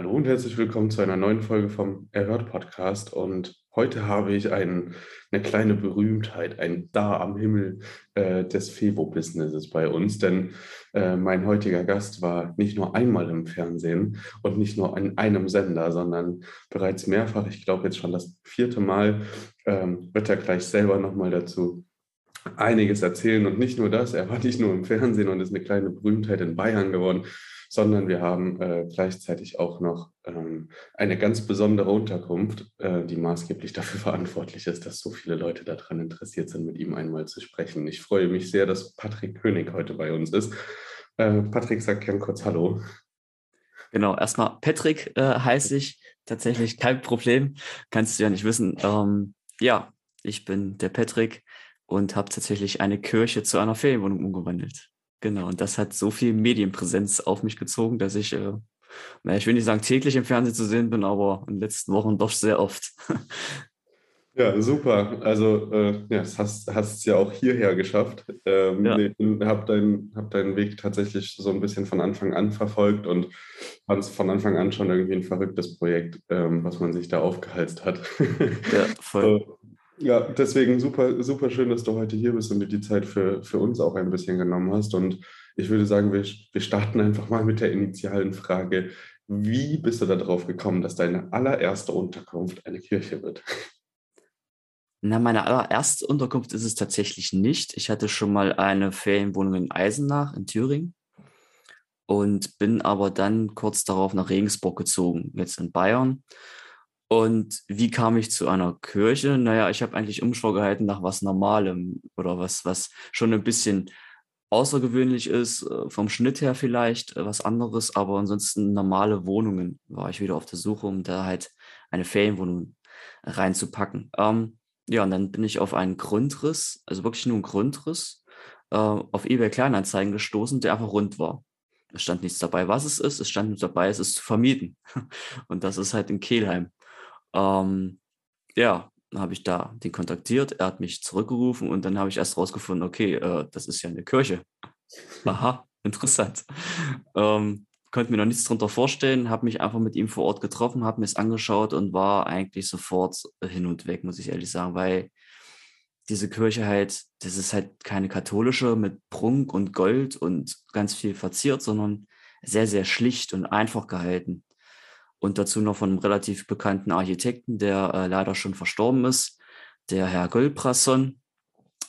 Hallo und herzlich willkommen zu einer neuen Folge vom Erhört Podcast. Und heute habe ich ein, eine kleine Berühmtheit, ein Da am Himmel äh, des Fevo-Businesses bei uns. Denn äh, mein heutiger Gast war nicht nur einmal im Fernsehen und nicht nur an einem Sender, sondern bereits mehrfach, ich glaube jetzt schon das vierte Mal, ähm, wird er gleich selber nochmal dazu einiges erzählen. Und nicht nur das, er war nicht nur im Fernsehen und ist eine kleine Berühmtheit in Bayern geworden, sondern wir haben äh, gleichzeitig auch noch ähm, eine ganz besondere Unterkunft, äh, die maßgeblich dafür verantwortlich ist, dass so viele Leute daran interessiert sind, mit ihm einmal zu sprechen. Ich freue mich sehr, dass Patrick König heute bei uns ist. Äh, Patrick, sag gern kurz Hallo. Genau, erstmal Patrick äh, heiße ich, tatsächlich kein Problem, kannst du ja nicht wissen. Ähm, ja, ich bin der Patrick und habe tatsächlich eine Kirche zu einer Ferienwohnung umgewandelt. Genau, und das hat so viel Medienpräsenz auf mich gezogen, dass ich, äh, naja, ich will nicht sagen täglich im Fernsehen zu sehen bin, aber in den letzten Wochen doch sehr oft. Ja, super. Also, äh, ja, hast es ja auch hierher geschafft. Ähm, ja. Ich habe deinen hab deinen Weg tatsächlich so ein bisschen von Anfang an verfolgt und fand es von Anfang an schon irgendwie ein verrücktes Projekt, ähm, was man sich da aufgehalst hat. Ja, voll. Ja, deswegen super, super schön, dass du heute hier bist und dir die Zeit für, für uns auch ein bisschen genommen hast. Und ich würde sagen, wir, wir starten einfach mal mit der initialen Frage. Wie bist du darauf gekommen, dass deine allererste Unterkunft eine Kirche wird? Na, meine allererste Unterkunft ist es tatsächlich nicht. Ich hatte schon mal eine Ferienwohnung in Eisenach in Thüringen und bin aber dann kurz darauf nach Regensburg gezogen, jetzt in Bayern. Und wie kam ich zu einer Kirche? Naja, ich habe eigentlich Umschau gehalten nach was Normalem oder was, was schon ein bisschen außergewöhnlich ist, äh, vom Schnitt her vielleicht äh, was anderes, aber ansonsten normale Wohnungen war ich wieder auf der Suche, um da halt eine Ferienwohnung reinzupacken. Ähm, ja, und dann bin ich auf einen Grundriss, also wirklich nur einen Grundriss, äh, auf eBay Kleinanzeigen gestoßen, der einfach rund war. Es stand nichts dabei, was es ist. Es stand nur dabei, es ist zu vermieten. Und das ist halt in Kehlheim. Ähm, ja, habe ich da den kontaktiert, er hat mich zurückgerufen und dann habe ich erst rausgefunden, okay, äh, das ist ja eine Kirche. Aha, interessant. Ähm, konnte mir noch nichts darunter vorstellen, habe mich einfach mit ihm vor Ort getroffen, habe mir es angeschaut und war eigentlich sofort hin und weg, muss ich ehrlich sagen, weil diese Kirche halt, das ist halt keine katholische mit Prunk und Gold und ganz viel verziert, sondern sehr, sehr schlicht und einfach gehalten und dazu noch von einem relativ bekannten Architekten, der äh, leider schon verstorben ist, der Herr Gölbrasson.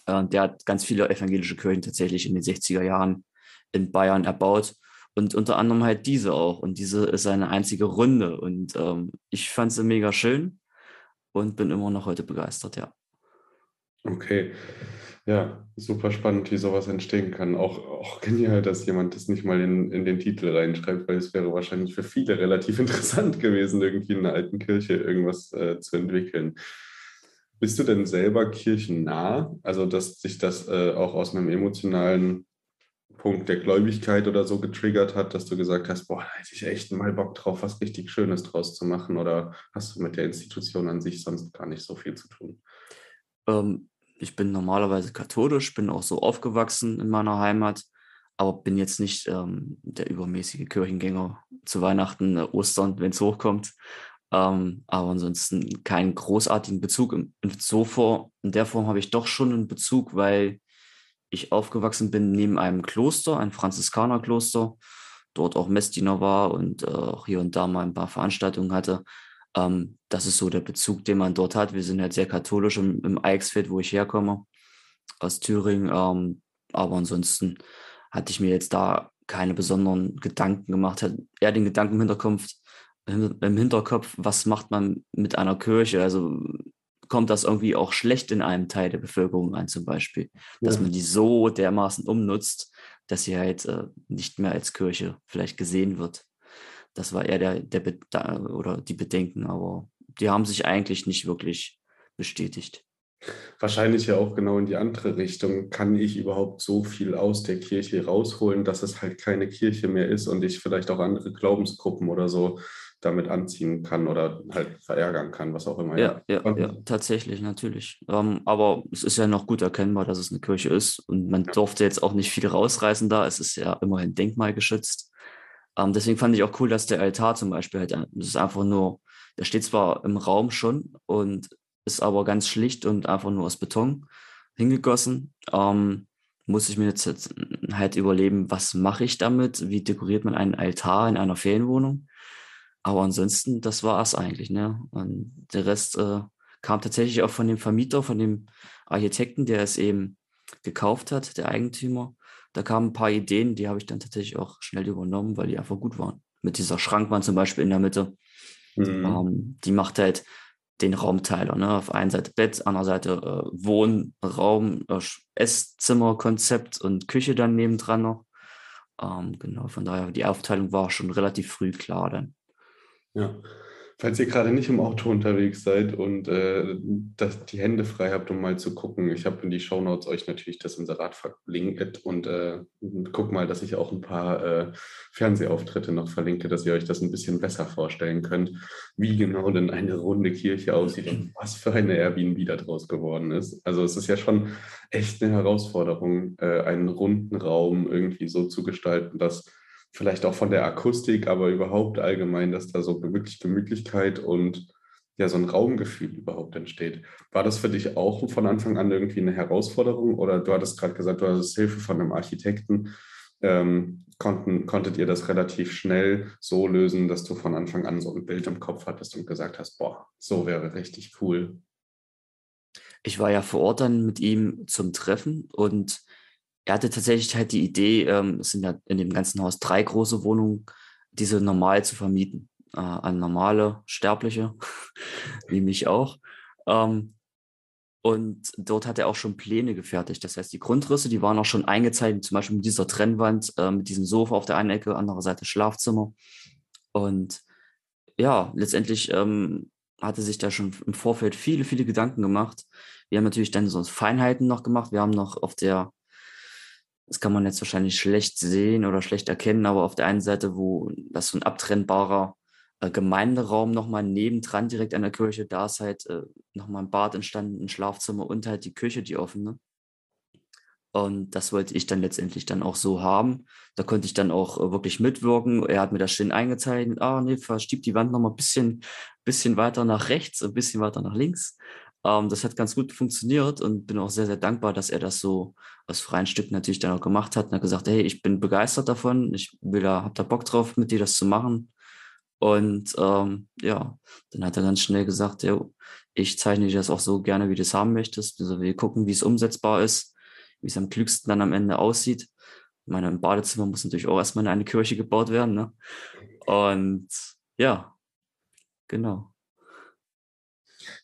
Äh, der hat ganz viele evangelische Kirchen tatsächlich in den 60er Jahren in Bayern erbaut und unter anderem halt diese auch. Und diese ist eine einzige Runde und ähm, ich fand sie mega schön und bin immer noch heute begeistert, ja. Okay. Ja, super spannend, wie sowas entstehen kann. Auch, auch genial, dass jemand das nicht mal in, in den Titel reinschreibt, weil es wäre wahrscheinlich für viele relativ interessant gewesen, irgendwie in einer alten Kirche irgendwas äh, zu entwickeln. Bist du denn selber kirchennah? Also, dass sich das äh, auch aus einem emotionalen Punkt der Gläubigkeit oder so getriggert hat, dass du gesagt hast, boah, da hätte ich echt mal Bock drauf, was richtig Schönes draus zu machen? Oder hast du mit der Institution an sich sonst gar nicht so viel zu tun? Ähm, ich bin normalerweise katholisch, bin auch so aufgewachsen in meiner Heimat, aber bin jetzt nicht ähm, der übermäßige Kirchengänger zu Weihnachten, äh, Ostern, wenn es hochkommt. Ähm, aber ansonsten keinen großartigen Bezug. In, in, so vor, in der Form habe ich doch schon einen Bezug, weil ich aufgewachsen bin neben einem Kloster, ein Franziskanerkloster, dort auch Messdiener war und äh, auch hier und da mal ein paar Veranstaltungen hatte. Ähm, das ist so der Bezug, den man dort hat. Wir sind halt sehr katholisch im, im Eichsfeld, wo ich herkomme, aus Thüringen. Ähm, aber ansonsten hatte ich mir jetzt da keine besonderen Gedanken gemacht. Hat eher den Gedanken im Hinterkopf, im Hinterkopf, was macht man mit einer Kirche? Also kommt das irgendwie auch schlecht in einem Teil der Bevölkerung an, zum Beispiel, dass ja. man die so dermaßen umnutzt, dass sie halt äh, nicht mehr als Kirche vielleicht gesehen wird. Das war eher der, der oder die Bedenken, aber die haben sich eigentlich nicht wirklich bestätigt. Wahrscheinlich ja auch genau in die andere Richtung. Kann ich überhaupt so viel aus der Kirche rausholen, dass es halt keine Kirche mehr ist und ich vielleicht auch andere Glaubensgruppen oder so damit anziehen kann oder halt verärgern kann, was auch immer. Ja, ja, ja, ja tatsächlich, natürlich. Ähm, aber es ist ja noch gut erkennbar, dass es eine Kirche ist und man ja. durfte jetzt auch nicht viel rausreißen da. Es ist ja immerhin denkmalgeschützt. Ähm, deswegen fand ich auch cool, dass der Altar zum Beispiel halt, das ist einfach nur, der steht zwar im Raum schon und ist aber ganz schlicht und einfach nur aus Beton hingegossen. Ähm, muss ich mir jetzt halt überlegen, was mache ich damit? Wie dekoriert man einen Altar in einer Ferienwohnung? Aber ansonsten, das war es eigentlich. Ne? Und der Rest äh, kam tatsächlich auch von dem Vermieter, von dem Architekten, der es eben gekauft hat, der Eigentümer. Da kamen ein paar Ideen, die habe ich dann tatsächlich auch schnell übernommen, weil die einfach gut waren. Mit dieser Schrankwand zum Beispiel in der Mitte. Mhm. Ähm, die macht halt den Raumteiler. Ne? Auf einer Seite Bett, anderer Seite äh, Wohnraum, äh, Esszimmerkonzept und Küche dann nebendran noch. Ähm, genau, von daher, die Aufteilung war schon relativ früh klar dann. Ja. Falls ihr gerade nicht im Auto unterwegs seid und äh, das, die Hände frei habt, um mal zu gucken, ich habe in die Shownotes euch natürlich das Inserat verlinkt und äh, guck mal, dass ich auch ein paar äh, Fernsehauftritte noch verlinke, dass ihr euch das ein bisschen besser vorstellen könnt, wie genau denn eine runde Kirche aussieht und was für eine Airbnb da draus geworden ist. Also es ist ja schon echt eine Herausforderung, äh, einen runden Raum irgendwie so zu gestalten, dass vielleicht auch von der Akustik, aber überhaupt allgemein, dass da so wirklich Gemütlichkeit und ja, so ein Raumgefühl überhaupt entsteht. War das für dich auch von Anfang an irgendwie eine Herausforderung oder du hattest gerade gesagt, du hattest Hilfe von einem Architekten. Ähm, konnten, konntet ihr das relativ schnell so lösen, dass du von Anfang an so ein Bild im Kopf hattest und gesagt hast, boah, so wäre richtig cool. Ich war ja vor Ort dann mit ihm zum Treffen und er hatte tatsächlich halt die Idee, ähm, es sind ja in dem ganzen Haus drei große Wohnungen, diese normal zu vermieten äh, an normale Sterbliche, wie mich auch. Ähm, und dort hat er auch schon Pläne gefertigt. Das heißt, die Grundrisse, die waren auch schon eingezeichnet, zum Beispiel mit dieser Trennwand, äh, mit diesem Sofa auf der einen Ecke, andere Seite Schlafzimmer. Und ja, letztendlich ähm, hatte sich da schon im Vorfeld viele, viele Gedanken gemacht. Wir haben natürlich dann so Feinheiten noch gemacht. Wir haben noch auf der das kann man jetzt wahrscheinlich schlecht sehen oder schlecht erkennen, aber auf der einen Seite, wo das so ein abtrennbarer äh, Gemeinderaum nochmal nebendran direkt an der Kirche, da ist halt äh, nochmal ein Bad entstanden, ein Schlafzimmer und halt die Küche, die offene. Und das wollte ich dann letztendlich dann auch so haben. Da konnte ich dann auch äh, wirklich mitwirken. Er hat mir das schön eingezeichnet. Ah, nee, verschiebt die Wand nochmal ein bisschen, bisschen weiter nach rechts, ein bisschen weiter nach links. Ähm, das hat ganz gut funktioniert und bin auch sehr, sehr dankbar, dass er das so aus freien Stücken natürlich dann auch gemacht hat und hat gesagt, hey, ich bin begeistert davon, ich will da, hab da Bock drauf, mit dir das zu machen. Und ähm, ja, dann hat er ganz schnell gesagt, ja, ich zeichne dir das auch so gerne, wie du es haben möchtest. Also wir gucken, wie es umsetzbar ist, wie es am klügsten dann am Ende aussieht. Ich meine, im Badezimmer muss natürlich auch erstmal eine Kirche gebaut werden. Ne? Und ja, genau.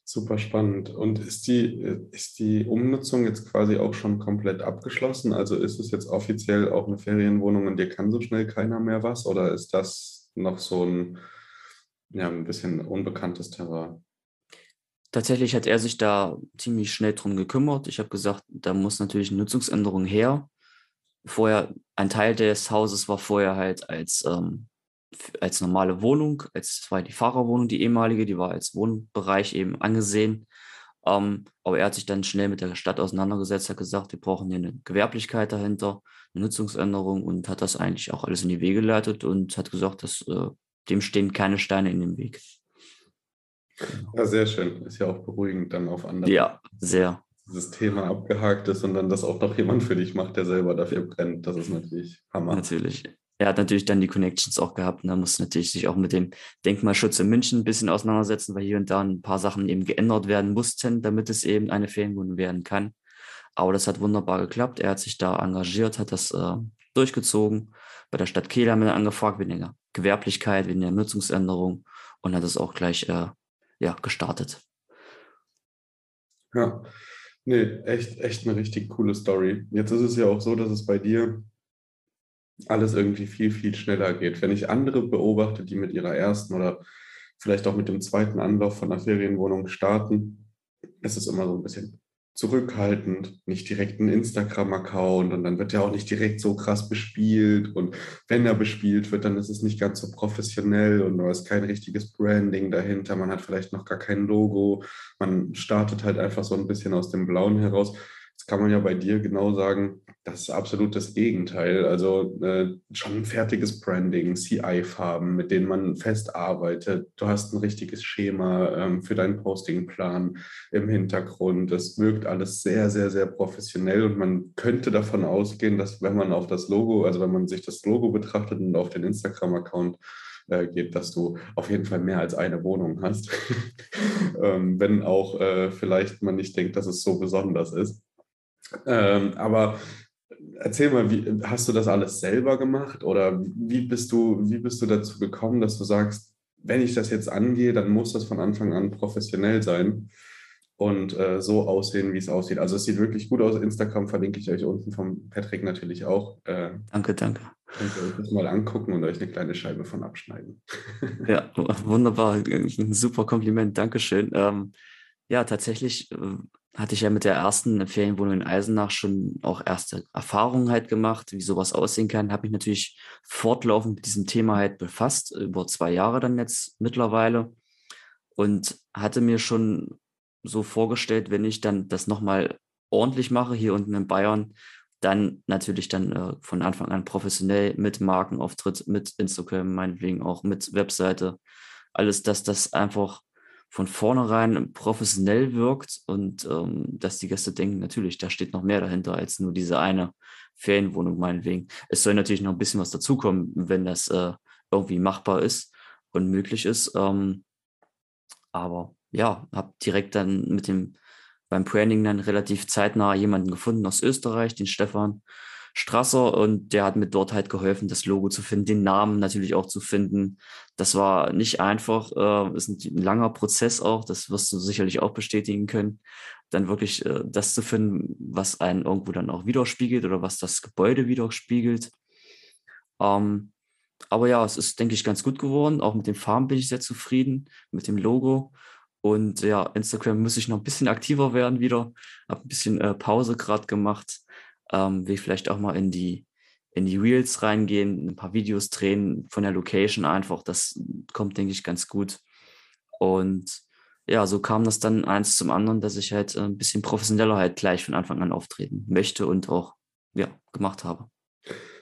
Super spannend. Und ist die, ist die Umnutzung jetzt quasi auch schon komplett abgeschlossen? Also ist es jetzt offiziell auch eine Ferienwohnung und dir kann so schnell keiner mehr was? Oder ist das noch so ein, ja, ein bisschen unbekanntes Terrain? Tatsächlich hat er sich da ziemlich schnell drum gekümmert. Ich habe gesagt, da muss natürlich eine Nutzungsänderung her. Vorher, ein Teil des Hauses war vorher halt als ähm, als normale Wohnung, als war die Fahrerwohnung, die ehemalige, die war als Wohnbereich eben angesehen. Ähm, aber er hat sich dann schnell mit der Stadt auseinandergesetzt, hat gesagt, wir brauchen hier eine Gewerblichkeit dahinter, eine Nutzungsänderung und hat das eigentlich auch alles in die Wege geleitet und hat gesagt, dass äh, dem stehen keine Steine in dem Weg. Genau. Ja, sehr schön. Ist ja auch beruhigend dann auf andere. Ja, sehr. Dieses Thema abgehakt ist und dann das auch noch jemand für dich macht, der selber dafür brennt. Das ist natürlich Hammer. Natürlich er hat natürlich dann die Connections auch gehabt da muss natürlich sich auch mit dem Denkmalschutz in München ein bisschen auseinandersetzen, weil hier und da ein paar Sachen eben geändert werden mussten, damit es eben eine Ferienwohnung werden kann. Aber das hat wunderbar geklappt. Er hat sich da engagiert, hat das äh, durchgezogen. Bei der Stadt Kehl haben wir angefragt wegen der Gewerblichkeit, wegen der Nutzungsänderung und hat es auch gleich äh, ja, gestartet. Ja, nee, echt, echt eine richtig coole Story. Jetzt ist es ja auch so, dass es bei dir alles irgendwie viel, viel schneller geht. Wenn ich andere beobachte, die mit ihrer ersten oder vielleicht auch mit dem zweiten Anlauf von einer Ferienwohnung starten, ist es immer so ein bisschen zurückhaltend, nicht direkt einen Instagram-Account und dann wird er auch nicht direkt so krass bespielt und wenn er bespielt wird, dann ist es nicht ganz so professionell und du hast kein richtiges Branding dahinter, man hat vielleicht noch gar kein Logo, man startet halt einfach so ein bisschen aus dem Blauen heraus kann man ja bei dir genau sagen, das ist absolut das Gegenteil. Also äh, schon ein fertiges Branding, CI-Farben, mit denen man fest arbeitet. Du hast ein richtiges Schema ähm, für deinen Postingplan im Hintergrund. Es wirkt alles sehr, sehr, sehr professionell und man könnte davon ausgehen, dass wenn man auf das Logo, also wenn man sich das Logo betrachtet und auf den Instagram-Account äh, geht, dass du auf jeden Fall mehr als eine Wohnung hast. ähm, wenn auch äh, vielleicht man nicht denkt, dass es so besonders ist. Ähm, aber erzähl mal, wie, hast du das alles selber gemacht oder wie bist, du, wie bist du dazu gekommen, dass du sagst, wenn ich das jetzt angehe, dann muss das von Anfang an professionell sein und äh, so aussehen, wie es aussieht. Also es sieht wirklich gut aus. Instagram verlinke ich euch unten vom Patrick natürlich auch. Äh, danke, danke. Könnt ihr euch das mal angucken und euch eine kleine Scheibe von abschneiden. ja, wunderbar. Ein super Kompliment. Dankeschön. Ähm, ja, tatsächlich äh, hatte ich ja mit der ersten Ferienwohnung in Eisenach schon auch erste Erfahrungen halt gemacht, wie sowas aussehen kann. Habe mich natürlich fortlaufend mit diesem Thema halt befasst, über zwei Jahre dann jetzt mittlerweile. Und hatte mir schon so vorgestellt, wenn ich dann das nochmal ordentlich mache hier unten in Bayern, dann natürlich dann äh, von Anfang an professionell mit Markenauftritt, mit Instagram, meinetwegen auch mit Webseite. Alles, dass das einfach von vornherein professionell wirkt und ähm, dass die Gäste denken, natürlich, da steht noch mehr dahinter als nur diese eine Ferienwohnung meinetwegen. Es soll natürlich noch ein bisschen was dazukommen, wenn das äh, irgendwie machbar ist und möglich ist. Ähm, aber ja, habe direkt dann mit dem beim Branding dann relativ zeitnah jemanden gefunden aus Österreich, den Stefan, Strasser und der hat mir dort halt geholfen, das Logo zu finden, den Namen natürlich auch zu finden. Das war nicht einfach, äh, ist ein, langer Prozess auch, das wirst du sicherlich auch bestätigen können, dann wirklich äh, das zu finden, was einen irgendwo dann auch widerspiegelt oder was das Gebäude widerspiegelt. Ähm, aber ja, es ist, denke ich, ganz gut geworden. Auch mit den Farben bin ich sehr zufrieden, mit dem Logo. Und ja, Instagram muss ich noch ein bisschen aktiver werden wieder. Habe ein bisschen äh, Pause gerade gemacht ähm, will vielleicht auch mal in die, in die Reels reingehen, ein paar Videos drehen von der Location einfach. Das kommt, denke ich, ganz gut. Und ja, so kam das dann eins zum anderen, dass ich halt ein bisschen professioneller halt gleich von Anfang an auftreten möchte und auch ja, gemacht habe.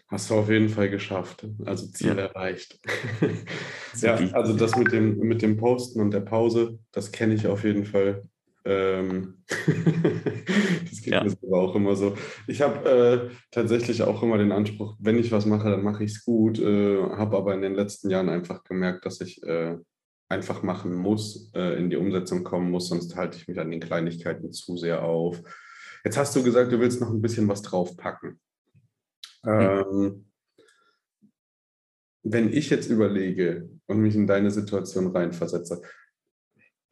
Hast du auf jeden Fall geschafft. Also Ziel ja. erreicht. ja, also das mit dem, mit dem Posten und der Pause, das kenne ich auf jeden Fall. Ähm, das geht ja. mir aber auch immer so. Ich habe äh, tatsächlich auch immer den Anspruch, wenn ich was mache, dann mache ich es gut. Äh, habe aber in den letzten Jahren einfach gemerkt, dass ich äh, einfach machen muss, äh, in die Umsetzung kommen muss, sonst halte ich mich an den Kleinigkeiten zu sehr auf. Jetzt hast du gesagt, du willst noch ein bisschen was draufpacken. Ähm, wenn ich jetzt überlege und mich in deine Situation reinversetze,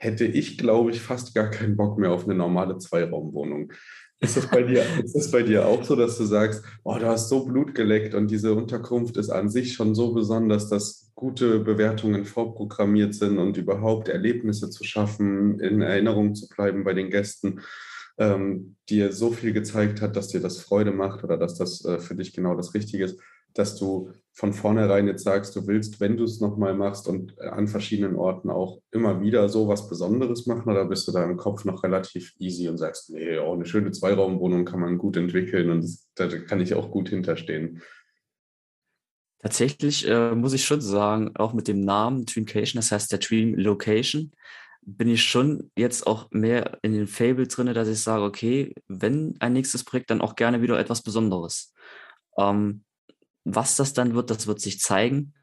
hätte ich, glaube ich, fast gar keinen Bock mehr auf eine normale Zweiraumwohnung. Ist das, bei dir, ist das bei dir auch so, dass du sagst, oh, du hast so Blut geleckt und diese Unterkunft ist an sich schon so besonders, dass gute Bewertungen vorprogrammiert sind und überhaupt Erlebnisse zu schaffen, in Erinnerung zu bleiben bei den Gästen, ähm, dir so viel gezeigt hat, dass dir das Freude macht oder dass das äh, für dich genau das Richtige ist, dass du von vornherein jetzt sagst, du willst, wenn du es nochmal machst und äh, an verschiedenen Orten auch immer wieder so was Besonderes machen oder bist du da im Kopf noch relativ easy und sagst, nee, auch eine schöne Zweiraumwohnung kann man gut entwickeln und da kann ich auch gut hinterstehen. Tatsächlich äh, muss ich schon sagen, auch mit dem Namen Dreamcation, das heißt der Dream Location, bin ich schon jetzt auch mehr in den Fable drin, dass ich sage, okay, wenn ein nächstes Projekt, dann auch gerne wieder etwas Besonderes. Ähm, was das dann wird, das wird sich zeigen.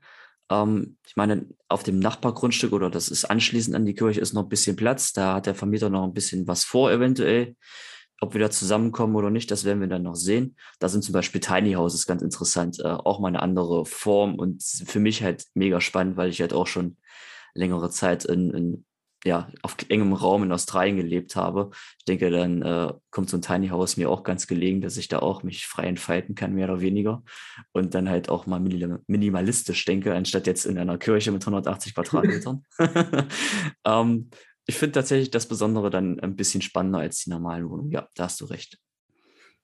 Ähm, ich meine, auf dem Nachbargrundstück oder das ist anschließend an die Kirche ist noch ein bisschen Platz. Da hat der Vermieter noch ein bisschen was vor, eventuell. Ob wir da zusammenkommen oder nicht, das werden wir dann noch sehen. Da sind zum Beispiel Tiny Houses ganz interessant, äh, auch mal eine andere Form und für mich halt mega spannend, weil ich halt auch schon längere Zeit in, in ja, auf engem Raum in Australien gelebt habe. Ich denke, dann äh, kommt so ein Tiny House mir auch ganz gelegen, dass ich da auch mich frei entfalten kann, mehr oder weniger. Und dann halt auch mal minimalistisch denke, anstatt jetzt in einer Kirche mit 180 Quadratmetern. ähm, ich finde tatsächlich das Besondere dann ein bisschen spannender als die normalen Wohnungen. Ja, da hast du recht.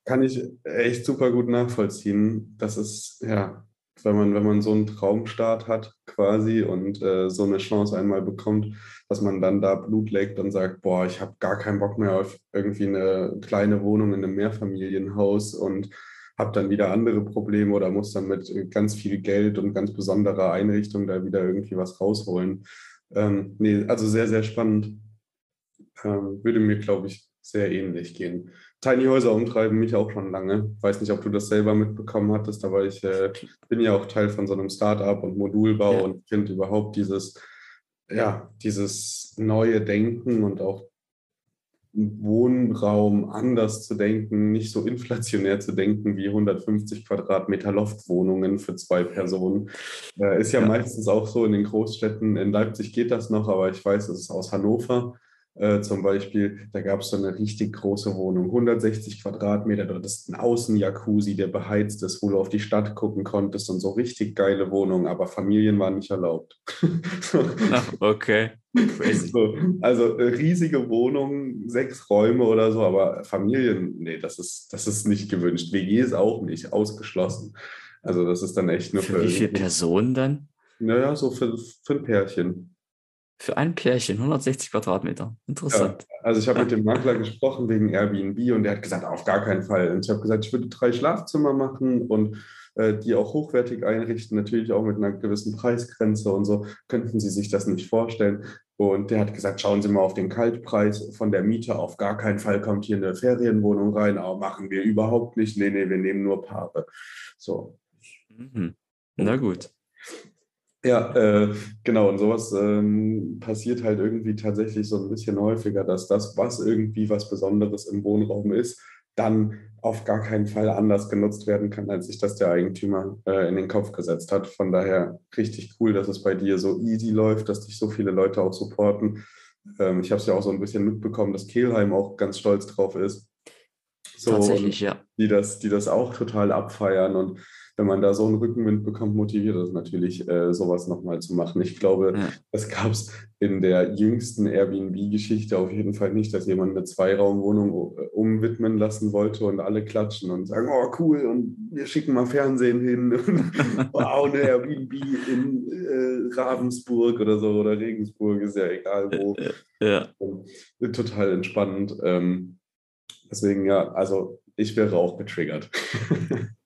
Kann ich echt super gut nachvollziehen. Das ist, ja, wenn man, wenn man so einen Traumstart hat quasi und äh, so eine Chance einmal bekommt, dass man dann da Blut leckt und sagt, boah, ich habe gar keinen Bock mehr auf irgendwie eine kleine Wohnung in einem Mehrfamilienhaus und habe dann wieder andere Probleme oder muss dann mit ganz viel Geld und ganz besonderer Einrichtung da wieder irgendwie was rausholen. Ähm, nee, also sehr, sehr spannend. Ähm, würde mir, glaube ich, sehr ähnlich gehen. Tiny Häuser umtreiben mich auch schon lange. Weiß nicht, ob du das selber mitbekommen hattest, aber ich äh, bin ja auch Teil von so einem Startup und Modulbau ja. und finde überhaupt dieses, ja, dieses neue Denken und auch Wohnraum anders zu denken, nicht so inflationär zu denken wie 150 Quadratmeter Loftwohnungen für zwei Personen. Äh, ist ja, ja, meistens auch so in den Großstädten. In Leipzig geht das noch, aber ich weiß, es ist aus Hannover äh, zum Beispiel, da gab es so eine richtig große Wohnung, 160 Quadratmeter, dort ist ein Außenjacuzzi, der beheizt ist, wo du auf die Stadt gucken konntest und so richtig geile Wohnung, aber Familien waren nicht erlaubt. Ach, okay. So, also äh, riesige Wohnungen, sechs Räume oder so, aber Familien, nee, das ist, das ist nicht gewünscht. WGs auch nicht, ausgeschlossen. Also das ist dann echt nur für. Für wie viele Personen dann? Naja, so für, für ein Pärchen. Für ein Pärchen, 160 Quadratmeter. Interessant. Ja, also ich habe mit dem Makler gesprochen wegen Airbnb und der hat gesagt, auf gar keinen Fall. Und ich habe gesagt, ich würde drei Schlafzimmer machen und äh, die auch hochwertig einrichten, natürlich auch mit einer gewissen Preisgrenze und so. Könnten Sie sich das nicht vorstellen? Und der hat gesagt, schauen Sie mal auf den Kaltpreis von der Miete. Auf gar keinen Fall kommt hier eine Ferienwohnung rein, aber machen wir überhaupt nicht. Nee, nee, wir nehmen nur Paare. So. Mhm. Na gut. Ja, äh, genau. Und sowas ähm, passiert halt irgendwie tatsächlich so ein bisschen häufiger, dass das, was irgendwie was Besonderes im Wohnraum ist, dann auf gar keinen Fall anders genutzt werden kann, als sich das der Eigentümer äh, in den Kopf gesetzt hat. Von daher richtig cool, dass es bei dir so easy läuft, dass dich so viele Leute auch supporten. Ähm, ich habe es ja auch so ein bisschen mitbekommen, dass Kehlheim auch ganz stolz drauf ist. So, Tatsächlich, ja. Die das, die das auch total abfeiern und wenn man da so einen Rückenwind bekommt, motiviert das natürlich, äh, sowas nochmal zu machen. Ich glaube, ja. das gab es in der jüngsten Airbnb-Geschichte auf jeden Fall nicht, dass jemand eine Zweiraumwohnung äh, umwidmen lassen wollte und alle klatschen und sagen, oh cool, und wir schicken mal Fernsehen hin. wow, eine Airbnb in äh, Ravensburg oder so oder Regensburg, ist ja egal wo. Ja. Total entspannend. Ähm, deswegen ja, also ich wäre auch getriggert.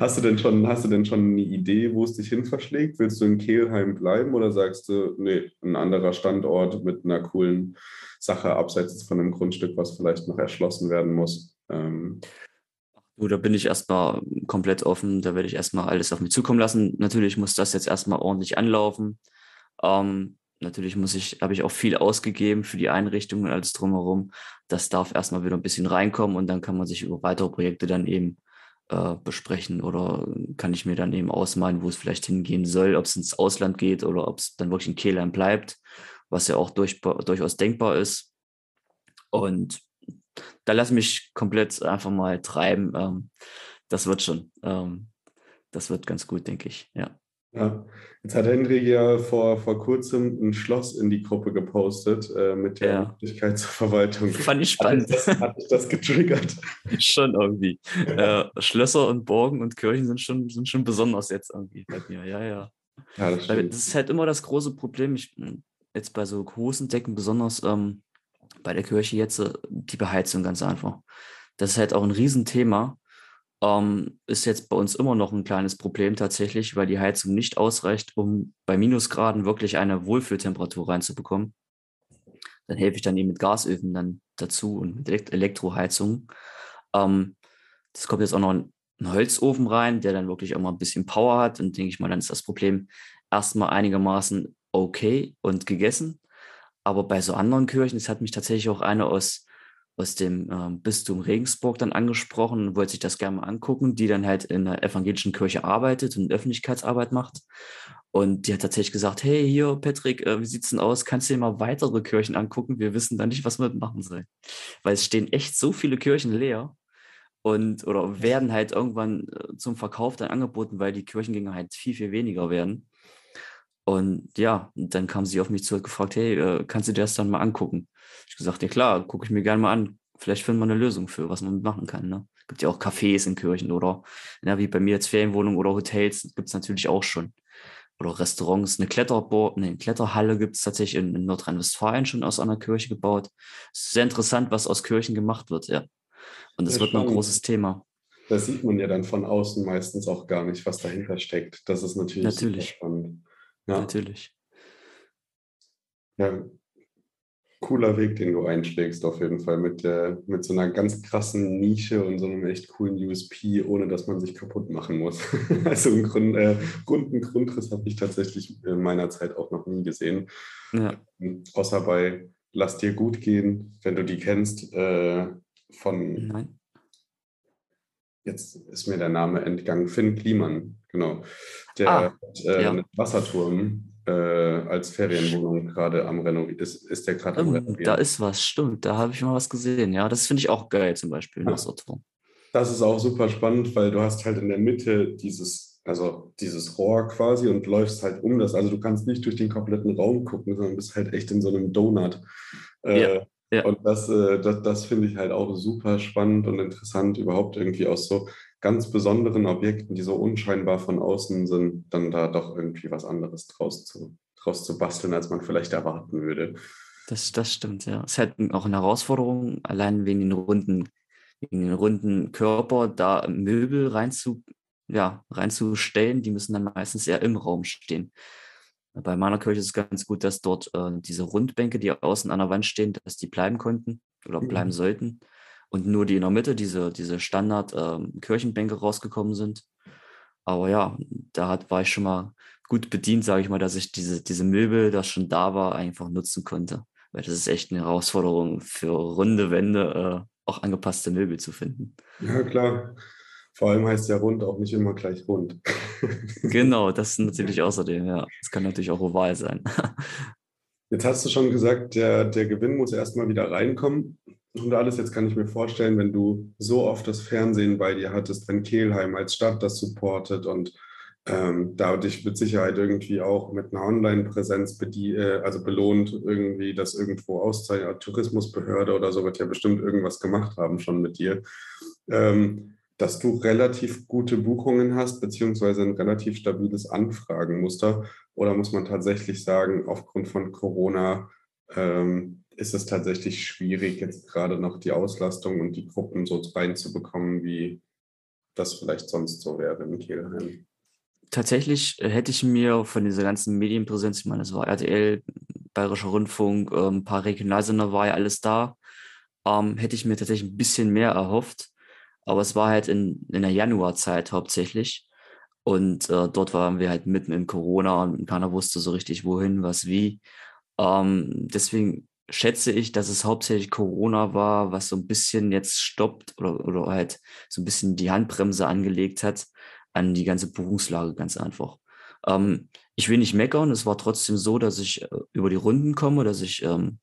Hast du denn schon, hast du denn schon eine Idee, wo es dich hin verschlägt? Willst du in Kehlheim bleiben oder sagst du, nee, ein anderer Standort mit einer coolen Sache abseits von einem Grundstück, was vielleicht noch erschlossen werden muss? Ähm, da bin ich erstmal komplett offen. Da werde ich erstmal alles auf mich zukommen lassen. Natürlich muss das jetzt erstmal ordentlich anlaufen. Ähm, natürlich muss ich, habe ich auch viel ausgegeben für die Einrichtung und alles drumherum. Das darf erstmal wieder ein bisschen reinkommen und dann kann man sich über weitere Projekte dann eben äh, besprechen oder kann ich mir dann eben ausmalen, wo es vielleicht hingehen soll, ob es ins Ausland geht oder ob es dann wirklich in Kehlheim bleibt, was ja auch durch, durchaus denkbar ist. Und da lass mich komplett einfach mal treiben. Ähm, das wird schon. Ähm, das wird ganz gut, denke ich. Ja. Ja, jetzt hat Hendrik ja vor, vor kurzem ein Schloss in die Gruppe gepostet äh, mit der ja. Möglichkeit zur Verwaltung. Fand ich spannend. Hat dich das, hat das getriggert? schon irgendwie. Äh, Schlösser und Burgen und Kirchen sind schon, sind schon besonders jetzt irgendwie bei mir. Ja, ja. ja das, das, ist halt immer das große Problem. Ich, jetzt bei so großen Decken, besonders ähm, bei der Kirche jetzt, äh, die Beheizung ganz einfach. Das ist halt auch ein Riesenthema ähm, ist jetzt bei uns immer noch ein kleines Problem tatsächlich, weil die Heizung nicht ausreicht, um bei Minusgraden wirklich eine Wohlfühltemperatur reinzubekommen. Dann helfe ich dann eben mit Gasöfen dann dazu und mit Elektroheizung. Ähm, das kommt jetzt auch noch ein, ein Holzofen rein, der dann wirklich auch mal ein bisschen Power hat. Und denke ich mal, dann ist das Problem erstmal einigermaßen okay und gegessen. Aber bei so anderen Kirchen, es hat mich tatsächlich auch eine aus aus dem ähm, Bistum Regensburg dann angesprochen und wollte sich das gerne mal angucken, die dann halt in der evangelischen Kirche arbeitet und Öffentlichkeitsarbeit macht. Und die hat tatsächlich gesagt, hey, hier, Patrick, äh, wie sieht's denn aus? Kannst du dir mal weitere Kirchen angucken? Wir wissen da nicht, was wir machen sollen. Weil es stehen echt so viele Kirchen leer und oder werden halt irgendwann äh, zum Verkauf dann angeboten, weil die Kirchengänger halt viel, viel weniger werden. Und ja, dann kam sie auf mich zu und gefragt, hey, äh, kannst du dir das dann mal angucken? Ich gesagt, ja klar, gucke ich mir gerne mal an. Vielleicht finden wir eine Lösung für, was man machen kann. Ne? Gibt ja auch Cafés in Kirchen oder ja, wie bei mir jetzt Ferienwohnungen oder Hotels gibt es natürlich auch schon. Oder Restaurants, eine Kletterboard, nee, eine Kletterhalle gibt es tatsächlich in, in Nordrhein-Westfalen schon aus einer Kirche gebaut. Es ist sehr interessant, was aus Kirchen gemacht wird, ja. Und das wird spannend. ein großes Thema. Das sieht man ja dann von außen meistens auch gar nicht, was dahinter steckt. Das ist natürlich, natürlich. spannend. Ja. Natürlich. Ja, cooler Weg, den du einschlägst, auf jeden Fall, mit, der, mit so einer ganz krassen Nische und so einem echt coolen USP, ohne dass man sich kaputt machen muss. also einen Grund, äh, runden Grundriss habe ich tatsächlich in meiner Zeit auch noch nie gesehen. Ja. Außer bei Lass dir gut gehen, wenn du die kennst, äh, von. Nein. Jetzt ist mir der Name entgangen. Finn Kliman, genau. Der ah, hat äh, ja. einen Wasserturm äh, als Ferienwohnung gerade am Renovieren. Ist, ist der gerade am Renovieren? Da ist was, stimmt. Da habe ich mal was gesehen. Ja, das finde ich auch geil, zum Beispiel, ja. Das ist auch super spannend, weil du hast halt in der Mitte dieses, also dieses Rohr quasi und läufst halt um das. Also du kannst nicht durch den kompletten Raum gucken, sondern bist halt echt in so einem Donut. Äh, ja. Ja. Und das, äh, das, das finde ich halt auch super spannend und interessant, überhaupt irgendwie aus so ganz besonderen Objekten, die so unscheinbar von außen sind, dann da doch irgendwie was anderes draus zu, draus zu basteln, als man vielleicht erwarten würde. Das, das stimmt, ja. Es ist halt auch eine Herausforderung, allein wegen den runden, wegen den runden Körper, da Möbel reinzu, ja, reinzustellen. Die müssen dann meistens eher im Raum stehen. Bei meiner Kirche ist es ganz gut, dass dort äh, diese Rundbänke, die außen an der Wand stehen, dass die bleiben konnten oder bleiben mhm. sollten und nur die in der Mitte, diese, diese Standard-Kirchenbänke ähm, rausgekommen sind. Aber ja, da hat, war ich schon mal gut bedient, sage ich mal, dass ich diese, diese Möbel, das schon da war, einfach nutzen konnte. Weil das ist echt eine Herausforderung für runde Wände, äh, auch angepasste Möbel zu finden. Ja, klar. Vor allem heißt ja rund auch nicht immer gleich rund. genau, das ist natürlich außerdem, ja. Es kann natürlich auch oval sein. Jetzt hast du schon gesagt, der, der Gewinn muss erstmal wieder reinkommen und alles. Jetzt kann ich mir vorstellen, wenn du so oft das Fernsehen bei dir hattest, wenn Kehlheim als Stadt das supportet und ähm, da dich mit Sicherheit irgendwie auch mit einer Online-Präsenz äh, also belohnt, irgendwie das irgendwo auszeichnet, Tourismusbehörde oder so wird ja bestimmt irgendwas gemacht haben schon mit dir. Ähm, dass du relativ gute Buchungen hast, beziehungsweise ein relativ stabiles Anfragenmuster? Oder muss man tatsächlich sagen, aufgrund von Corona ähm, ist es tatsächlich schwierig, jetzt gerade noch die Auslastung und die Gruppen so reinzubekommen, wie das vielleicht sonst so wäre in Kielheim. Tatsächlich hätte ich mir von dieser ganzen Medienpräsenz, ich meine, es war RTL, Bayerischer Rundfunk, ein ähm, paar Regionalsender war ja alles da, ähm, hätte ich mir tatsächlich ein bisschen mehr erhofft. Aber es war halt in, in der Januarzeit hauptsächlich. Und äh, dort waren wir halt mitten in Corona und keiner wusste so richtig, wohin, was, wie. Ähm, deswegen schätze ich, dass es hauptsächlich Corona war, was so ein bisschen jetzt stoppt oder, oder halt so ein bisschen die Handbremse angelegt hat an die ganze Buchungslage ganz einfach. Ähm, ich will nicht meckern, es war trotzdem so, dass ich äh, über die Runden komme, dass ich ähm,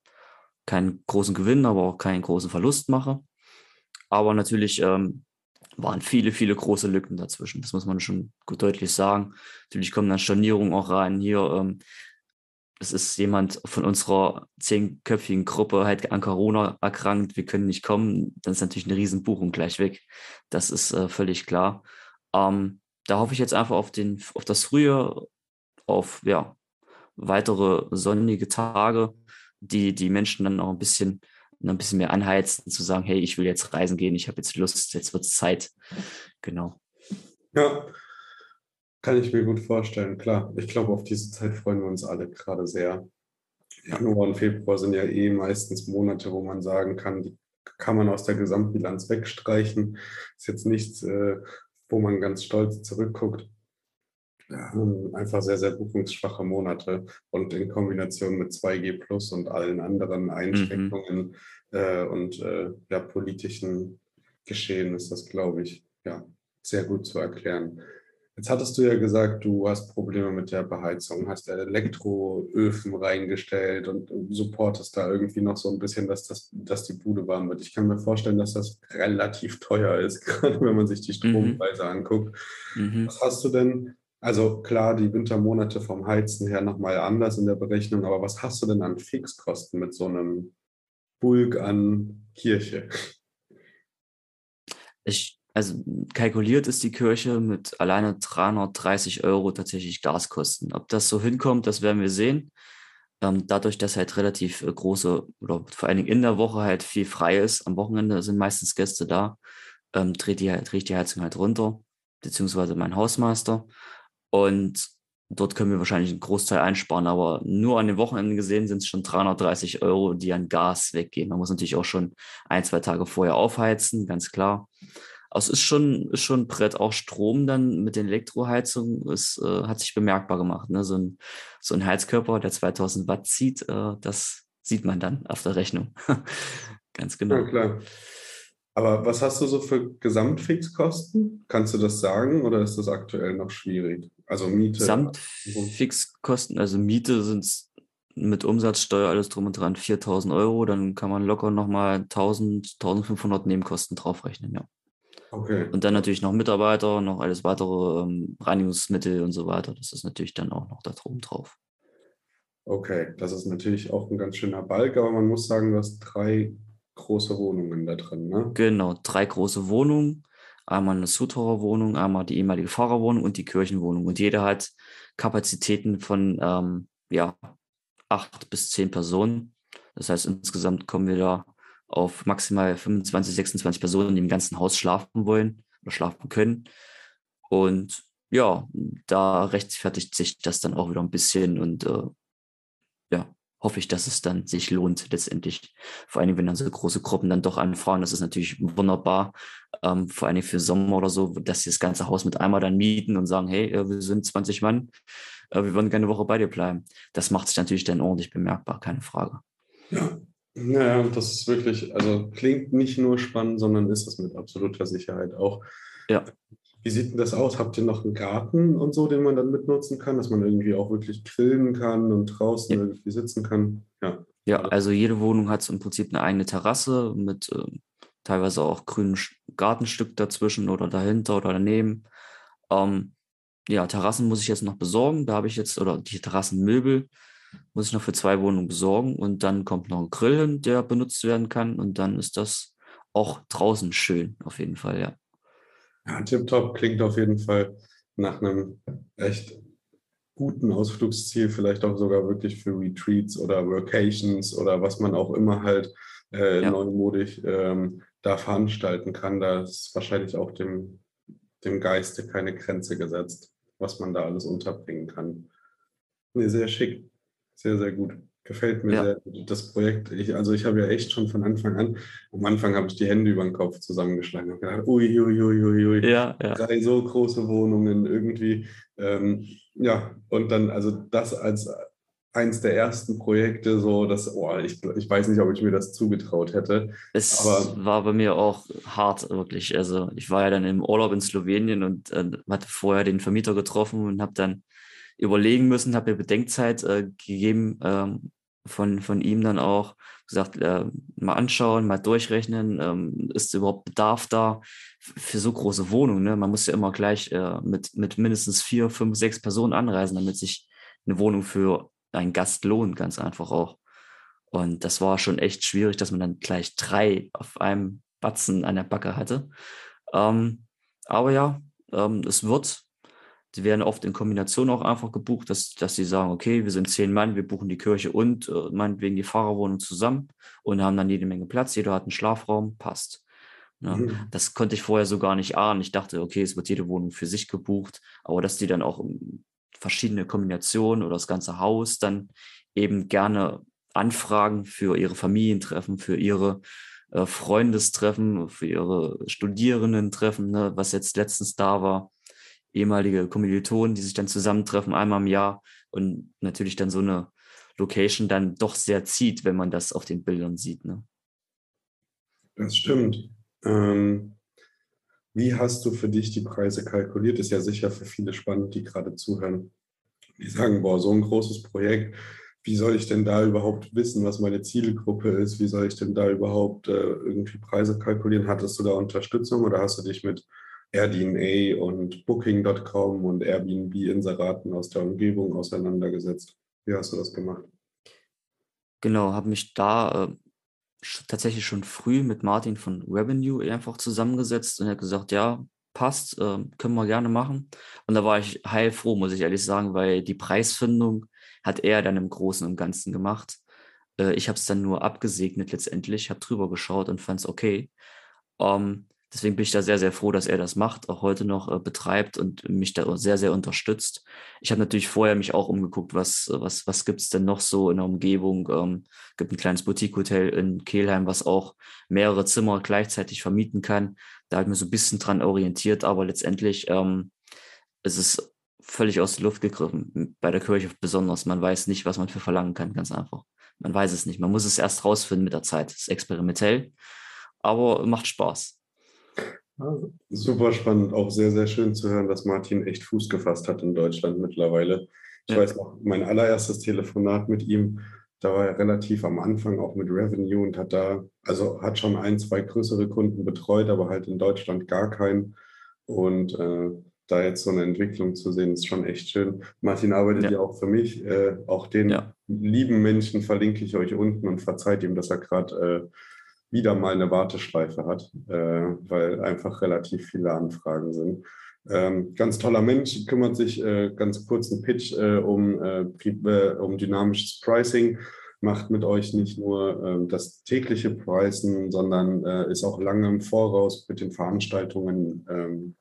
keinen großen Gewinn, aber auch keinen großen Verlust mache. Aber natürlich ähm, waren viele, viele große Lücken dazwischen. Das muss man schon deutlich sagen. Natürlich kommen dann Stornierungen auch rein. Hier ähm, es ist jemand von unserer zehnköpfigen Gruppe halt an Corona erkrankt, wir können nicht kommen, dann ist natürlich eine Riesenbuchung gleich weg. Das ist äh, völlig klar. Ähm, da hoffe ich jetzt einfach auf, den, auf das Frühjahr, auf ja, weitere sonnige Tage, die die Menschen dann auch ein bisschen, ein bisschen mehr anheizen, zu sagen, hey, ich will jetzt reisen gehen, ich habe jetzt Lust, jetzt wird es Zeit. Genau. Ja, kann ich mir gut vorstellen, klar. Ich glaube, auf diese Zeit freuen wir uns alle gerade sehr. Januar und Februar sind ja eh meistens Monate, wo man sagen kann, die kann man aus der Gesamtbilanz wegstreichen. Ist jetzt nichts, äh, wo man ganz stolz zurückguckt. Ja, einfach sehr, sehr buchungsschwache Monate und in Kombination mit 2G Plus und allen anderen mhm. Einschränkungen mhm. äh, und äh, ja, politischen Geschehen ist das, glaube ich, ja, sehr gut zu erklären. Jetzt hattest du ja gesagt, du hast Probleme mit der Beheizung, hast Elektroöfen reingestellt und supportest da irgendwie noch so ein bisschen, dass, das, dass die Bude warm wird. Ich kann mir vorstellen, dass das relativ teuer ist, gerade wenn man sich die mhm. Strompreise mhm. anguckt. Mhm. Was hast du denn Also klar, die Wintermonate vom Heizen her nochmal anders in der Berechnung, aber was hast du denn an Fixkosten mit so einem Bulk an Kirche? Ich, also kalkuliert ist die Kirche mit alleine 330 Euro tatsächlich Gaskosten. Ob das so hinkommt, das werden wir sehen. Ähm, dadurch, dass halt relativ äh, große oder vor allen Dingen in der Woche halt viel frei ist, am Wochenende sind meistens Gäste da, ähm, dreht, die, dreht die Heizung halt runter, beziehungsweise mein Hausmeister. Und dort können wir wahrscheinlich einen Großteil einsparen, aber nur an den Wochenenden gesehen sind es schon 330 Euro, die an Gas weggehen. Man muss natürlich auch schon ein, zwei Tage vorher aufheizen, ganz klar. Es ist schon, ist schon ein Brett. Auch Strom dann mit den Elektroheizungen ist, äh, hat sich bemerkbar gemacht. Ne? So, ein, so ein Heizkörper, der 2000 Watt zieht, äh, das sieht man dann auf der Rechnung. ganz genau. Ja, klar. Aber was hast du so für Gesamtfixkosten? Kannst du das sagen oder ist das aktuell noch schwierig? Also Miete. Gesamtfixkosten, also Miete sind mit Umsatzsteuer alles drum und dran 4000 Euro, dann kann man locker nochmal 1000, 1500 Nebenkosten draufrechnen, ja. Okay. Und dann natürlich noch Mitarbeiter, noch alles weitere ähm, Reinigungsmittel und so weiter. Das ist natürlich dann auch noch da drum drauf. Okay, das ist natürlich auch ein ganz schöner Balk, aber man muss sagen, du hast drei große Wohnungen da drin, ne? Genau, drei große Wohnungen. Einmal eine Sutterer Wohnung, einmal die ehemalige Fahrerwohnung und die Kirchenwohnung. Und jeder hat Kapazitäten von ähm, ja, acht bis zehn Personen. Das heißt, insgesamt kommen wir da auf maximal 25, 26 Personen, die im ganzen Haus schlafen wollen oder schlafen können. Und ja, da rechtfertigt sich das dann auch wieder ein bisschen und äh, ja, hoffe ich, dass es dann sich lohnt letztendlich. Vor allem, wenn dann so große Gruppen dann doch anfragen, das ist natürlich wunderbar, ähm, vor allem für Sommer oder so, dass sie das ganze Haus mit einmal dann mieten und sagen, hey, äh, wir sind 20 Mann, äh, wir wollen gerne eine Woche bei dir bleiben. Das macht sich natürlich dann ordentlich bemerkbar, keine Frage. Ja. Naja, das ist wirklich, also klingt nicht nur spannend, sondern ist es mit absoluter Sicherheit auch. Ja. Wie sieht denn das aus? Habt ihr noch einen Garten und so, den man dann mitnutzen kann, dass man irgendwie auch wirklich grillen kann und draußen ja. irgendwie sitzen kann? Ja. Ja, also jede Wohnung hat im Prinzip eine eigene Terrasse mit äh, teilweise auch grünem Gartenstück dazwischen oder dahinter oder daneben. Ähm, ja, Terrassen muss ich jetzt noch besorgen. Da habe ich jetzt, oder die Terrassenmöbel muss ich noch für zwei Wohnungen besorgen und dann kommt noch ein Grill hin, der benutzt werden kann und dann ist das auch draußen schön, auf jeden Fall, ja. Ja, tipptopp klingt auf jeden Fall nach einem echt guten Ausflugsziel, vielleicht auch sogar wirklich für Retreats oder Workations oder was man auch immer halt äh, ja. neumodig ähm, da veranstalten kann. Da ist wahrscheinlich auch dem, dem Geiste keine Grenze gesetzt, was man da alles unterbringen kann. Nee, sehr schick. Sehr, sehr gut. Gefällt mir ja. sehr das Projekt. Ich, also ich habe ja echt schon von Anfang an, am Anfang habe ich die Hände über den Kopf zusammengeschlagen und gedacht, ui, ui, ui, ui, ui. Ja, ja. Drei so große Wohnungen irgendwie. Ähm, ja, und dann also das als eins der ersten Projekte, so dass, oh, ich, ich weiß nicht, ob ich mir das zugetraut hätte. Es aber, war bei mir auch hart, wirklich. Also ich war ja dann im Urlaub in Slowenien und äh, hatte vorher den Vermieter getroffen und habe dann überlegen müssen, habe mir Bedenkzeit äh, gegeben ähm, von, von ihm dann auch, gesagt, äh, mal anschauen, mal durchrechnen, ähm, ist überhaupt Bedarf da für so große Wohnungen. Ne? Man muss ja immer gleich äh, mit, mit mindestens vier, fünf, sechs Personen anreisen, damit sich eine Wohnung für einen Gast lohnt, ganz einfach auch. Und das war schon echt schwierig, dass man dann gleich drei auf einem Batzen an der Backe hatte. Ähm, aber ja, ähm, es wird die werden oft in Kombination auch einfach gebucht, dass, dass sie sagen, okay, wir sind zehn Mann, wir buchen die Kirche und äh, meinetwegen die Fahrerwohnung zusammen und haben dann jede Menge Platz, jeder hat einen Schlafraum, passt. Ja, mhm. Das konnte ich vorher so gar nicht ahnen. Ich dachte, okay, es wird jede Wohnung für sich gebucht, aber dass die dann auch verschiedene Kombinationen oder das ganze Haus dann eben gerne anfragen für ihre Familientreffen, für ihre äh, Freundestreffen, für ihre Studierendentreffen, ne, was jetzt letztens da war ehemalige Kommilitonen, die sich dann zusammentreffen einmal im Jahr und natürlich dann so eine Location dann doch sehr zieht, wenn man das auf den Bildern sieht. Ne? Das stimmt. Ähm, wie hast du für dich die Preise kalkuliert? Ist ja sicher für viele spannend, die gerade zuhören. Die sagen, boah, so ein großes Projekt, wie soll ich denn da überhaupt wissen, was meine Zielgruppe ist? Wie soll ich denn da überhaupt äh, irgendwie Preise kalkulieren? Hattest du da Unterstützung oder hast du dich mit AirDNA und Booking.com und Airbnb-Inseraten aus der Umgebung auseinandergesetzt. Wie hast du das gemacht? Genau, habe mich da äh, tatsächlich schon früh mit Martin von Revenue einfach zusammengesetzt und er hat gesagt, ja, passt, äh, können wir gerne machen. Und da war ich heilfroh, muss ich ehrlich sagen, weil die Preisfindung hat er dann im Großen und Ganzen gemacht. Äh, ich habe es dann nur abgesegnet letztendlich, habe drüber geschaut und fand es okay. Ähm, deswegen bin ich da sehr, sehr froh, dass er das macht, auch heute noch äh, betreibt und mich da sehr, sehr unterstützt. Ich habe natürlich vorher mich auch umgeguckt, was, was, was gibt es denn noch so in der Umgebung. Ähm, gibt ein kleines Boutique-Hotel in Kelheim, was auch mehrere Zimmer gleichzeitig vermieten kann. Da habe ich mir so ein bisschen dran orientiert, aber letztendlich ähm, ist es völlig aus der Luft gegriffen. Bei der Kirche besonders. Man weiß nicht, was man für verlangen kann, ganz einfach. Man weiß es nicht. Man muss es erst rausfinden mit der Zeit. Es ist experimentell, aber macht Spaß. Also, super spannend, auch sehr, sehr schön zu hören, dass Martin echt Fuß gefasst hat in Deutschland mittlerweile. Ich ja. weiß noch, mein allererstes Telefonat mit ihm, da war er relativ am Anfang auch mit Revenue und hat da, also hat schon ein, zwei größere Kunden betreut, aber halt in Deutschland gar keinen. Und äh, da jetzt so eine Entwicklung zu sehen, ist schon echt schön. Martin arbeitet ja, ja auch für mich. Äh, auch den ja. lieben Menschen verlinke ich euch unten und verzeiht ihm, dass er gerade äh, wieder mal eine Warteschleife hat, äh, weil einfach relativ viele Anfragen sind. Ähm, ganz toller Mensch, kümmert sich äh, ganz kurz einen Pitch äh, um, äh, äh, um dynamisches Pricing, macht mit euch nicht nur ähm, das tägliche Pricing, sondern äh, ist auch lange im Voraus mit den Veranstaltungen ähm,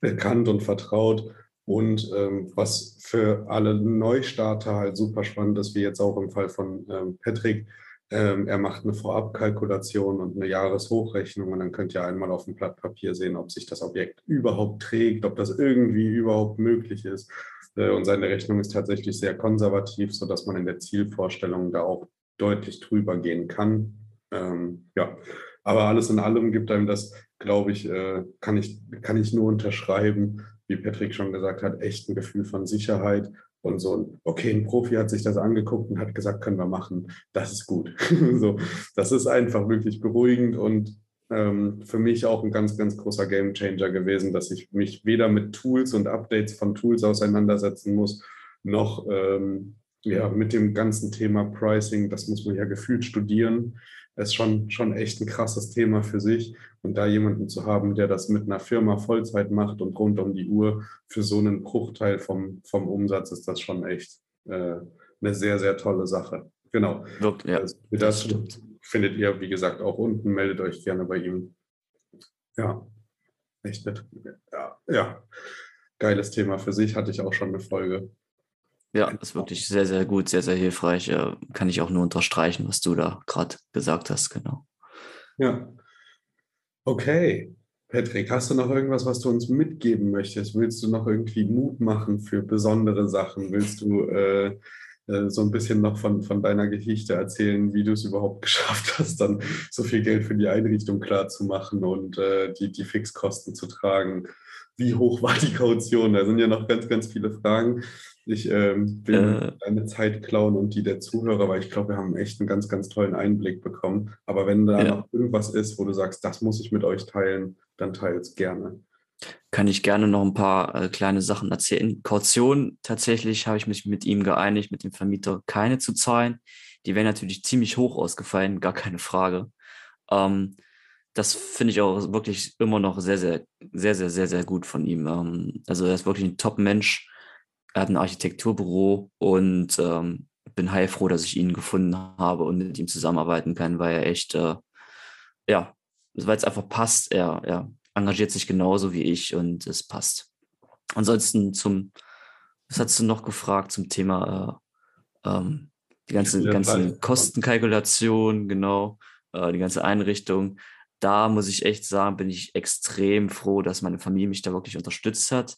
bekannt und vertraut. Und ähm, was für alle Neustarter halt super spannend ist, wie jetzt auch im Fall von ähm, Patrick, ähm, er macht eine Vorabkalkulation und eine Jahreshochrechnung und dann könnt ihr einmal auf dem Blatt Papier sehen, ob sich das Objekt überhaupt trägt, ob das irgendwie überhaupt möglich ist. Äh, und seine Rechnung ist tatsächlich sehr konservativ, sodass man in der Zielvorstellung da auch deutlich drüber gehen kann. Ähm, ja, aber alles in allem gibt einem das, glaube ich, äh, kann ich, kann ich nur unterschreiben, wie Patrick schon gesagt hat, echt ein Gefühl von Sicherheit und so okay, ein Profi hat sich das angeguckt und hat gesagt, können wir machen, das ist gut. so, das ist einfach wirklich beruhigend und ähm, für mich auch ein ganz, ganz großer Game Changer gewesen, dass ich mich weder mit Tools und Updates von Tools auseinandersetzen muss, noch ähm, ja, mit dem ganzen Thema Pricing, das muss man ja gefühlt studieren ist schon, schon echt ein krasses Thema für sich. Und da jemanden zu haben, der das mit einer Firma Vollzeit macht und rund um die Uhr für so einen Bruchteil vom, vom Umsatz, ist das schon echt äh, eine sehr, sehr tolle Sache. Genau. Wirkt, ja, das, das findet ihr, wie gesagt, auch unten. Meldet euch gerne bei ihm. Ja, echt nett. Ja, ja, geiles Thema für sich. Hatte ich auch schon eine Folge. Ja, ist wirklich sehr, sehr gut, sehr, sehr hilfreich. Kann ich auch nur unterstreichen, was du da gerade gesagt hast, genau. Ja. Okay. Patrick, hast du noch irgendwas, was du uns mitgeben möchtest? Willst du noch irgendwie Mut machen für besondere Sachen? Willst du äh, äh, so ein bisschen noch von, von deiner Geschichte erzählen, wie du es überhaupt geschafft hast, dann so viel Geld für die Einrichtung klar zu machen und äh, die, die Fixkosten zu tragen? Wie hoch war die Kaution? Da sind ja noch ganz, ganz viele Fragen. Ich ähm, will äh, deine Zeit klauen und die der Zuhörer, weil ich glaube, wir haben echt einen ganz, ganz tollen Einblick bekommen. Aber wenn da ja. noch irgendwas ist, wo du sagst, das muss ich mit euch teilen, dann teile es gerne. Kann ich gerne noch ein paar äh, kleine Sachen erzählen. Kaution, tatsächlich habe ich mich mit ihm geeinigt, mit dem Vermieter keine zu zahlen. Die wären natürlich ziemlich hoch ausgefallen, gar keine Frage. Ähm, das finde ich auch wirklich immer noch sehr, sehr, sehr, sehr, sehr, sehr gut von ihm. Ähm, also er ist wirklich ein Top-Mensch er hat ein Architekturbüro und ähm, bin heilfroh, dass ich ihn gefunden habe und mit ihm zusammenarbeiten kann, weil er echt, äh, ja, weil es einfach passt. Er, er engagiert sich genauso wie ich und es passt. Ansonsten zum, was hast du noch gefragt zum Thema äh, ähm, die ganzen, ja, ganzen Kostenkalkulationen, genau, äh, die ganze Einrichtung. Da muss ich echt sagen, bin ich extrem froh, dass meine Familie mich da wirklich unterstützt hat.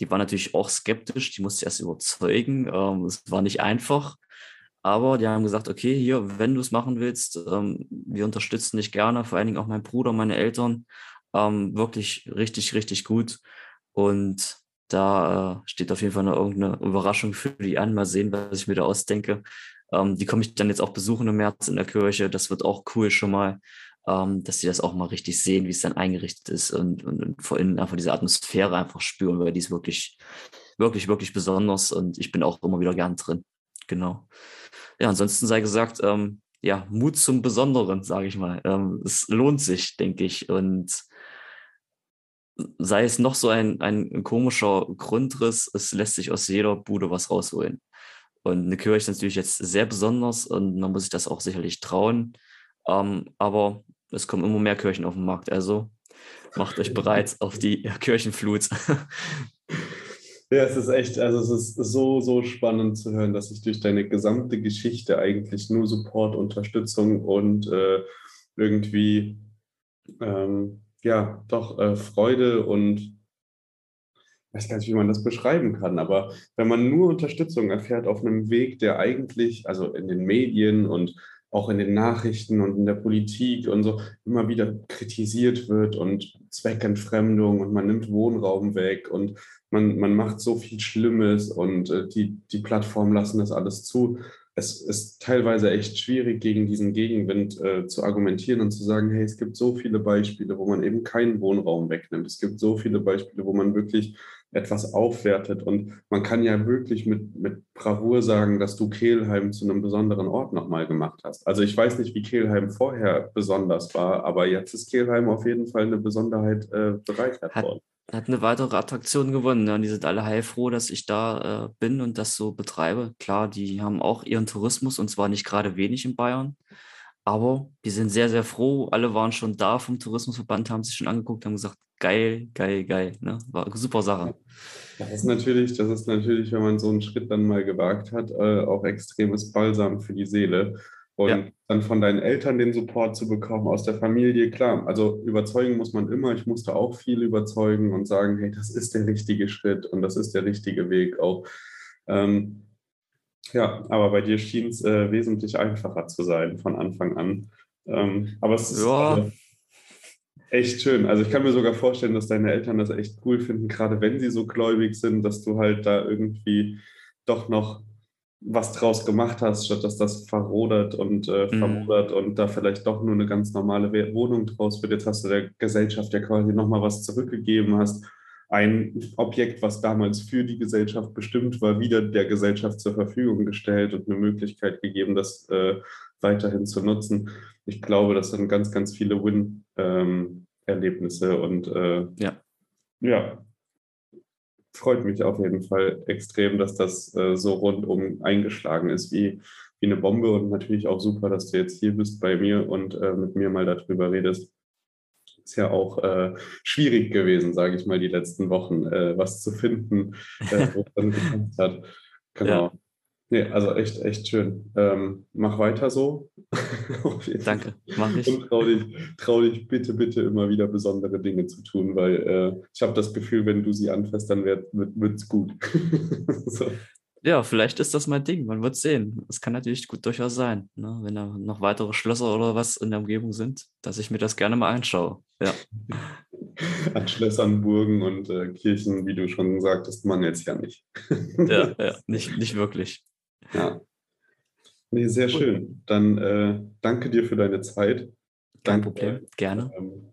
Die war natürlich auch skeptisch, die musste erst überzeugen. Ähm, es war nicht einfach. Aber die haben gesagt, okay, hier, wenn du es machen willst, ähm, wir unterstützen dich gerne, vor allen Dingen auch mein Bruder, meine Eltern. Ähm, wirklich richtig, richtig gut. Und da äh, steht auf jeden Fall noch irgendeine Überraschung für die an. Mal sehen, was ich mir da ausdenke. Ähm, die komme ich dann jetzt auch besuchen im März in der Kirche. Das wird auch cool schon mal. ähm, dass sie das auch mal richtig sehen, wie es dann eingerichtet ist und, und, und vor allem einfach diese Atmosphäre einfach spüren, weil die ist wirklich, wirklich, wirklich besonders und ich bin auch immer wieder gern drin. Genau. Ja, ansonsten sei gesagt, ähm, ja, Mut zum Besonderen, sage ich mal. Ähm, es lohnt sich, denke ich. Und sei es noch so ein, ein komischer Grundriss, es lässt sich aus jeder Bude was rausholen. Und eine Kirche ist natürlich jetzt sehr besonders und man muss sich das auch sicherlich trauen. Ähm, aber es kommen immer mehr Kirchen auf den Markt. Also macht euch bereit auf die Kirchenflut. Ja, es ist echt, also es ist so, so spannend zu hören, dass sich durch deine gesamte Geschichte eigentlich nur Support, Unterstützung und äh, irgendwie, ähm, ja, doch äh, Freude und ich weiß gar nicht, wie man das beschreiben kann, aber wenn man nur Unterstützung erfährt auf einem Weg, der eigentlich, also in den Medien und auch in den Nachrichten und in der Politik und so immer wieder kritisiert wird und Zweckentfremdung und man nimmt Wohnraum weg und man, man macht so viel Schlimmes und äh, die, die Plattformen lassen das alles zu. Es ist teilweise echt schwierig, gegen diesen Gegenwind äh, zu argumentieren und zu sagen, hey, es gibt so viele Beispiele, wo man eben keinen Wohnraum wegnimmt. Es gibt so viele Beispiele, wo man wirklich etwas aufwertet. Und man kann ja wirklich mit, mit Bravour sagen, dass du Kehlheim zu einem besonderen Ort nochmal gemacht hast. Also ich weiß nicht, wie Kehlheim vorher besonders war, aber jetzt ist Kehlheim auf jeden Fall eine Besonderheit äh, bereichert worden. Hat eine weitere Attraktion gewonnen. Ja, und die sind alle heilfroh, dass ich da äh, bin und das so betreibe. Klar, die haben auch ihren Tourismus und zwar nicht gerade wenig in Bayern. Aber die sind sehr, sehr froh. Alle waren schon da vom Tourismusverband, haben sich schon angeguckt, haben gesagt, geil, geil, geil. Ne? War eine super Sache. Das ist natürlich, das ist natürlich, wenn man so einen Schritt dann mal gewagt hat, äh, auch extremes Balsam für die Seele. Und ja. dann von deinen Eltern den Support zu bekommen, aus der Familie, klar. Also überzeugen muss man immer. Ich musste auch viel überzeugen und sagen, hey, das ist der richtige Schritt und das ist der richtige Weg auch. Ähm, ja, aber bei dir schien es äh, wesentlich einfacher zu sein von Anfang an. Ähm, aber es ist ja. äh, echt schön. Also ich kann mir sogar vorstellen, dass deine Eltern das echt cool finden, gerade wenn sie so gläubig sind, dass du halt da irgendwie doch noch was draus gemacht hast, statt dass das verrodert und äh, mhm. vermodert und da vielleicht doch nur eine ganz normale Wohnung draus wird. Jetzt hast du der Gesellschaft ja quasi nochmal was zurückgegeben hast ein Objekt, was damals für die Gesellschaft bestimmt war, wieder der Gesellschaft zur Verfügung gestellt und eine Möglichkeit gegeben, das äh, weiterhin zu nutzen. Ich glaube, das sind ganz, ganz viele Win-Erlebnisse ähm, und äh, ja. ja, freut mich auf jeden Fall extrem, dass das äh, so rundum eingeschlagen ist wie, wie eine Bombe und natürlich auch super, dass du jetzt hier bist bei mir und äh, mit mir mal darüber redest ist ja auch äh, schwierig gewesen, sage ich mal, die letzten Wochen, äh, was zu finden, äh, wo es dann gepasst hat. Genau. Ja. Nee, also echt, echt schön. Ähm, mach weiter so. Danke, mach ich. Und trau dich, trau dich bitte, bitte immer wieder besondere Dinge zu tun, weil äh, ich habe das Gefühl, wenn du sie anfasst, dann wird es gut. so. Ja, vielleicht ist das mein Ding. Man wird sehen. Es kann natürlich gut durchaus sein, ne? wenn da noch weitere Schlösser oder was in der Umgebung sind, dass ich mir das gerne mal anschaue. Ja. An Schlössern, Burgen und äh, Kirchen, wie du schon sagtest, man jetzt ja nicht. ja, ja, nicht, nicht wirklich. Ja. Nee, sehr schön. Dann äh, danke dir für deine Zeit. Kein danke, Problem, gerne. Ähm,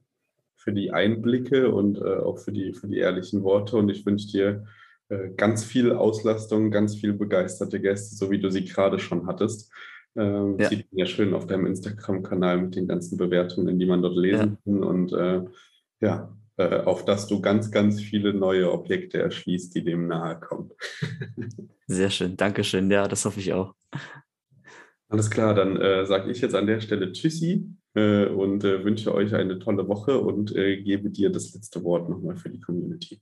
für die Einblicke und äh, auch für die, für die ehrlichen Worte. Und ich wünsche dir äh, ganz viel Auslastung, ganz viel begeisterte Gäste, so wie du sie gerade schon hattest. Ähm, ja. Sieht man ja schön auf deinem Instagram-Kanal mit den ganzen Bewertungen, die man dort lesen ja. kann. Und äh, ja, auf dass du ganz, ganz viele neue Objekte erschließt, die dem nahe kommen. Sehr schön, Dankeschön. Ja, das hoffe ich auch. Alles klar, dann äh, sage ich jetzt an der Stelle Tschüssi äh, und äh, wünsche euch eine tolle Woche und äh, gebe dir das letzte Wort nochmal für die Community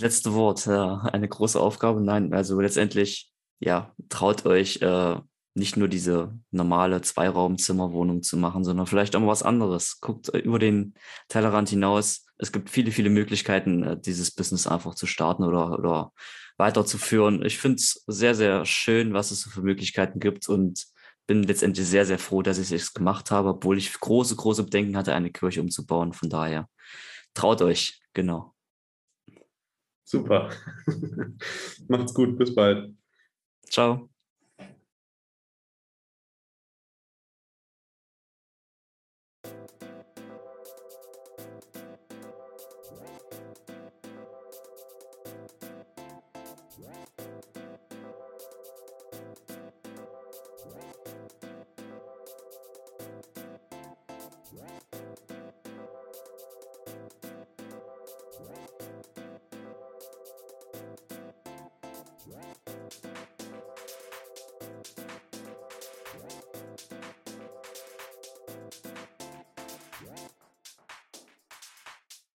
letzte Wort, ja, eine große Aufgabe. Nein, also letztendlich, ja, traut euch äh, nicht nur diese normale Zweiraumzimmerwohnung zu machen, sondern vielleicht auch mal was anderes. Guckt über den Tellerrand hinaus. Es gibt viele, viele Möglichkeiten, äh, dieses Business einfach zu starten oder, oder weiterzuführen. Ich finde es sehr, sehr schön, was es so für Möglichkeiten gibt und bin letztendlich sehr, sehr froh, dass ich es gemacht habe, obwohl ich große, große Bedenken hatte, eine Kirche umzubauen. Von daher traut euch, genau. Super. Macht's gut, bis bald. Ciao.